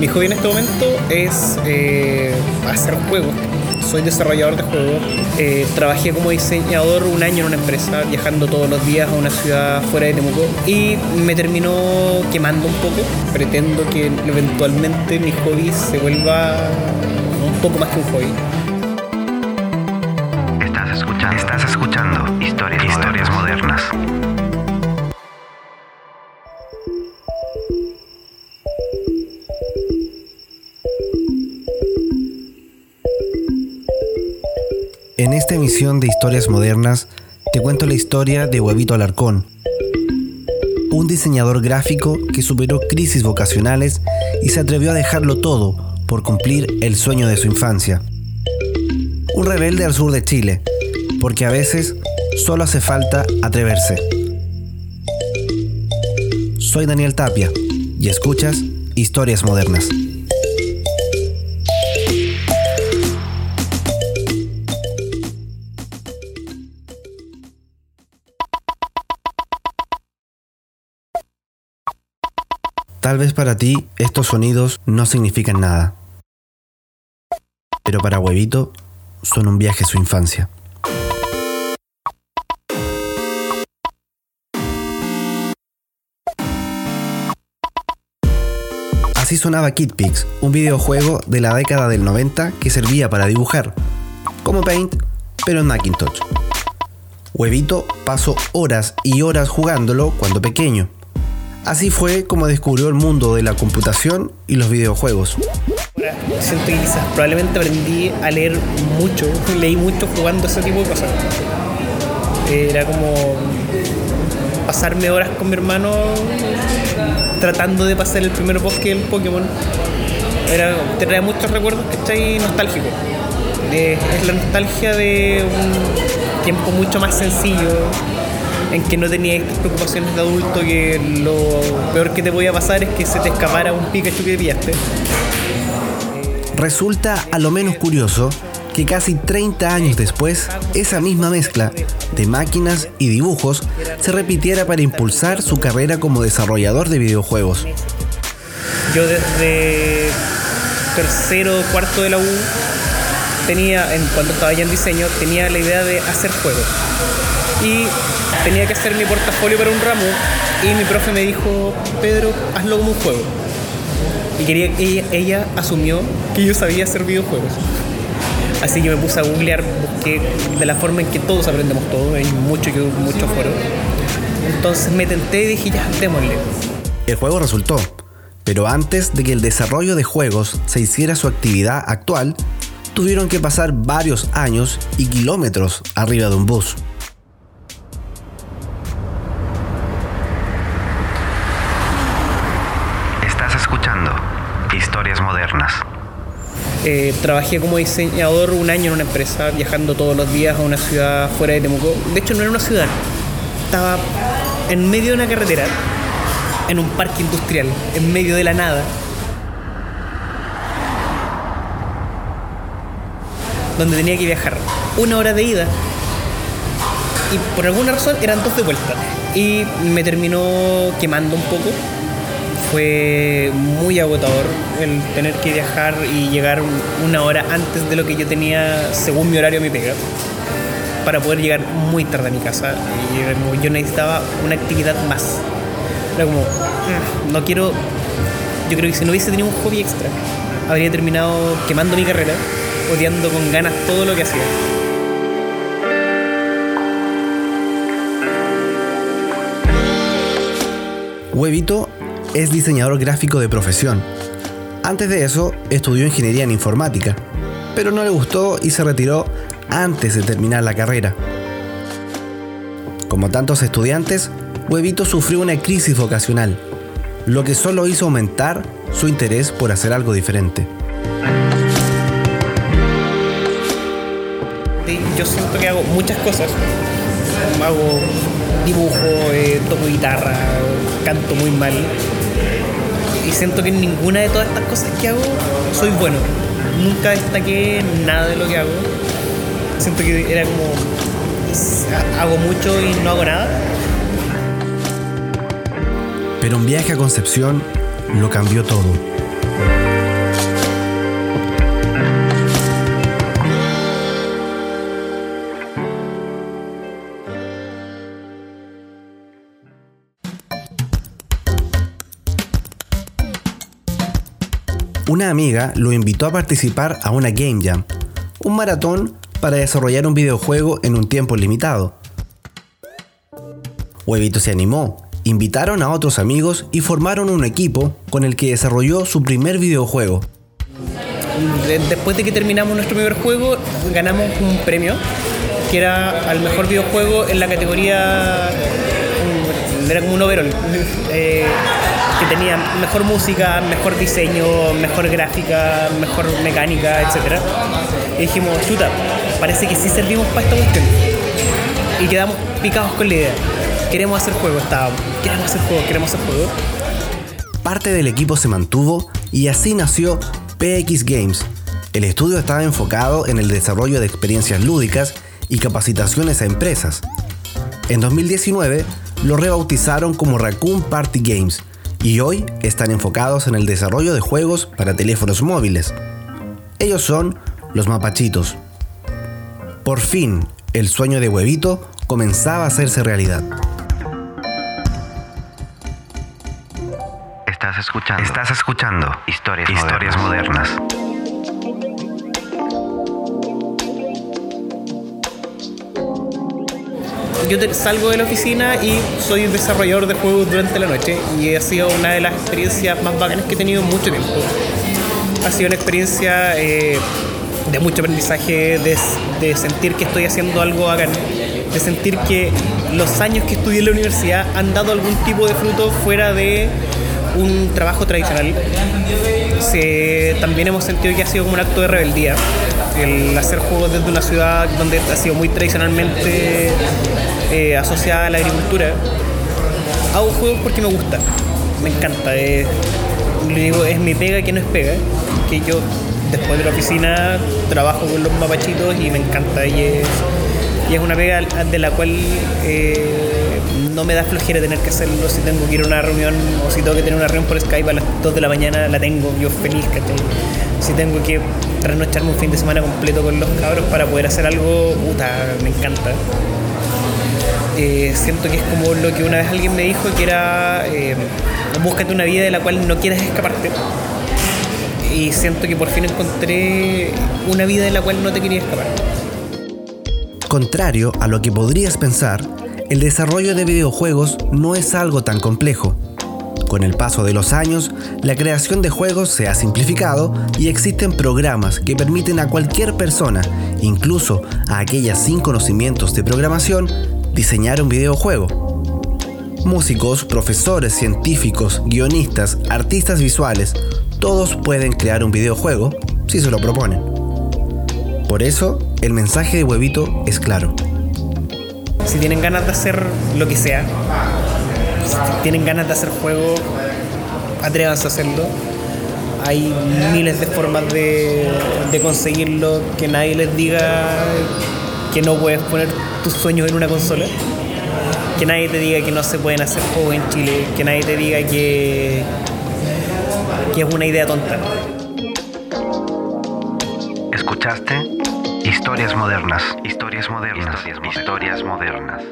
mi hobby en este momento es eh, hacer juegos. Soy desarrollador de juegos. Eh, trabajé como diseñador un año en una empresa, viajando todos los días a una ciudad fuera de Temuco. Y me terminó quemando un poco. Pretendo que eventualmente mi hobby se vuelva un poco más que un hobby. Estás escuchando, historias modernas. En esta emisión de Historias Modernas te cuento la historia de Huevito Alarcón, un diseñador gráfico que superó crisis vocacionales y se atrevió a dejarlo todo por cumplir el sueño de su infancia. Un rebelde al sur de Chile, porque a veces solo hace falta atreverse. Soy Daniel Tapia y escuchas Historias Modernas. Tal vez para ti estos sonidos no significan nada, pero para Huevito son un viaje a su infancia. Así sonaba Kid Pix, un videojuego de la década del 90 que servía para dibujar, como Paint, pero en Macintosh. Huevito pasó horas y horas jugándolo cuando pequeño. Así fue como descubrió el mundo de la computación y los videojuegos. Siento que quizás probablemente aprendí a leer mucho, leí mucho jugando ese tipo de cosas. Era como pasarme horas con mi hermano tratando de pasar el primer bosque del Pokémon. Era, te trae muchos recuerdos que ahí nostálgicos. Eh, es la nostalgia de un tiempo mucho más sencillo, en que no tenía estas preocupaciones de adulto que lo peor que te podía pasar es que se te escapara un Pikachu que pillaste. Resulta a lo menos curioso que casi 30 años después, esa misma mezcla de máquinas y dibujos se repitiera para impulsar su carrera como desarrollador de videojuegos. Yo desde tercero, cuarto de la U, tenía, en, cuando estaba ya en diseño, tenía la idea de hacer juegos. Y tenía que hacer mi portafolio para un ramo y mi profe me dijo, Pedro, hazlo como un juego. Y quería, ella, ella asumió que yo sabía hacer videojuegos. Así que me puse a googlear, busqué de la forma en que todos aprendemos todo, hay mucho que muchos foros. Entonces me tenté y dije, ya, démosle. El juego resultó, pero antes de que el desarrollo de juegos se hiciera su actividad actual, tuvieron que pasar varios años y kilómetros arriba de un bus. Eh, trabajé como diseñador un año en una empresa, viajando todos los días a una ciudad fuera de Temuco. De hecho, no era una ciudad, estaba en medio de una carretera, en un parque industrial, en medio de la nada. Donde tenía que viajar una hora de ida y por alguna razón eran dos de vuelta. Y me terminó quemando un poco fue muy agotador el tener que viajar y llegar una hora antes de lo que yo tenía según mi horario a mi pega para poder llegar muy tarde a mi casa y era como, yo necesitaba una actividad más. Era como "Mm, no quiero yo creo que si no hubiese tenido un hobby extra habría terminado quemando mi carrera odiando con ganas todo lo que hacía. Huevito es diseñador gráfico de profesión. Antes de eso, estudió ingeniería en informática, pero no le gustó y se retiró antes de terminar la carrera. Como tantos estudiantes, Huevito sufrió una crisis vocacional, lo que solo hizo aumentar su interés por hacer algo diferente. Yo siento que hago muchas cosas. Hago dibujo, eh, toco guitarra, canto muy mal. Y siento que en ninguna de todas estas cosas que hago soy bueno. Nunca destaqué nada de lo que hago. Siento que era como hago mucho y no hago nada. Pero un viaje a Concepción lo cambió todo. Una amiga lo invitó a participar a una Game Jam, un maratón para desarrollar un videojuego en un tiempo limitado. Huevito se animó, invitaron a otros amigos y formaron un equipo con el que desarrolló su primer videojuego. Después de que terminamos nuestro primer juego, ganamos un premio que era al mejor videojuego en la categoría. Era como un overall. Eh, que tenía mejor música, mejor diseño, mejor gráfica, mejor mecánica, etc. Y dijimos, chuta, parece que sí servimos para esta cuestión. Y quedamos picados con la idea. Queremos hacer juego, estábamos. Queremos hacer juego, queremos hacer juego. Parte del equipo se mantuvo y así nació PX Games. El estudio estaba enfocado en el desarrollo de experiencias lúdicas y capacitaciones a empresas. En 2019 lo rebautizaron como Raccoon Party Games y hoy están enfocados en el desarrollo de juegos para teléfonos móviles. Ellos son los mapachitos. Por fin, el sueño de Huevito comenzaba a hacerse realidad. Estás escuchando. Estás escuchando historias, historias modernas. Yo salgo de la oficina y soy desarrollador de juegos durante la noche y ha sido una de las experiencias más bacanas que he tenido en mucho tiempo. Ha sido una experiencia eh, de mucho aprendizaje, de, sentir que estoy haciendo algo bacán, de sentir que los años que estudié en la universidad han dado algún tipo de fruto fuera de un trabajo tradicional. también hemos sentido que ha sido como un acto de rebeldía el hacer juegos desde una ciudad donde ha sido muy tradicionalmente eh, asociada a la agricultura. Hago juegos porque me gusta, me encanta. Es, digo, es mi pega que no es pega, que yo después de la oficina trabajo con los mapachitos y me encanta. Y es, y es una pega de la cual eh, no me da flojera tener que hacerlo. Si tengo que ir a una reunión o si tengo que tener una reunión por Skype a las 2 de la mañana, la tengo yo feliz, ¿cachai? Si tengo que trasnocharme un fin de semana completo con los cabros para poder hacer algo, puta, me encanta. Eh, siento que es como lo que una vez alguien me dijo que era eh, búscate una vida de la cual no quieras escaparte y siento que por fin encontré una vida de la cual no te quería escapar Contrario a lo que podrías pensar, el desarrollo de videojuegos no es algo tan complejo. Con el paso de los años, la creación de juegos se ha simplificado y existen programas que permiten a cualquier persona, incluso a aquellas sin conocimientos de programación, diseñar un videojuego. Músicos, profesores, científicos, guionistas, artistas visuales, todos pueden crear un videojuego si se lo proponen. Por eso, el mensaje de Huevito es claro. Si tienen ganas de hacer lo que sea, si tienen ganas de hacer juego, atrévanse a hacerlo. Hay miles de formas de, de conseguirlo, que nadie les diga que no puedes poner tus sueños en una consola. Que nadie te diga que no se pueden hacer juegos en Chile. Que nadie te diga que, que es una idea tonta. ¿Escuchaste? Historias modernas. Historias modernas. Historias modernas.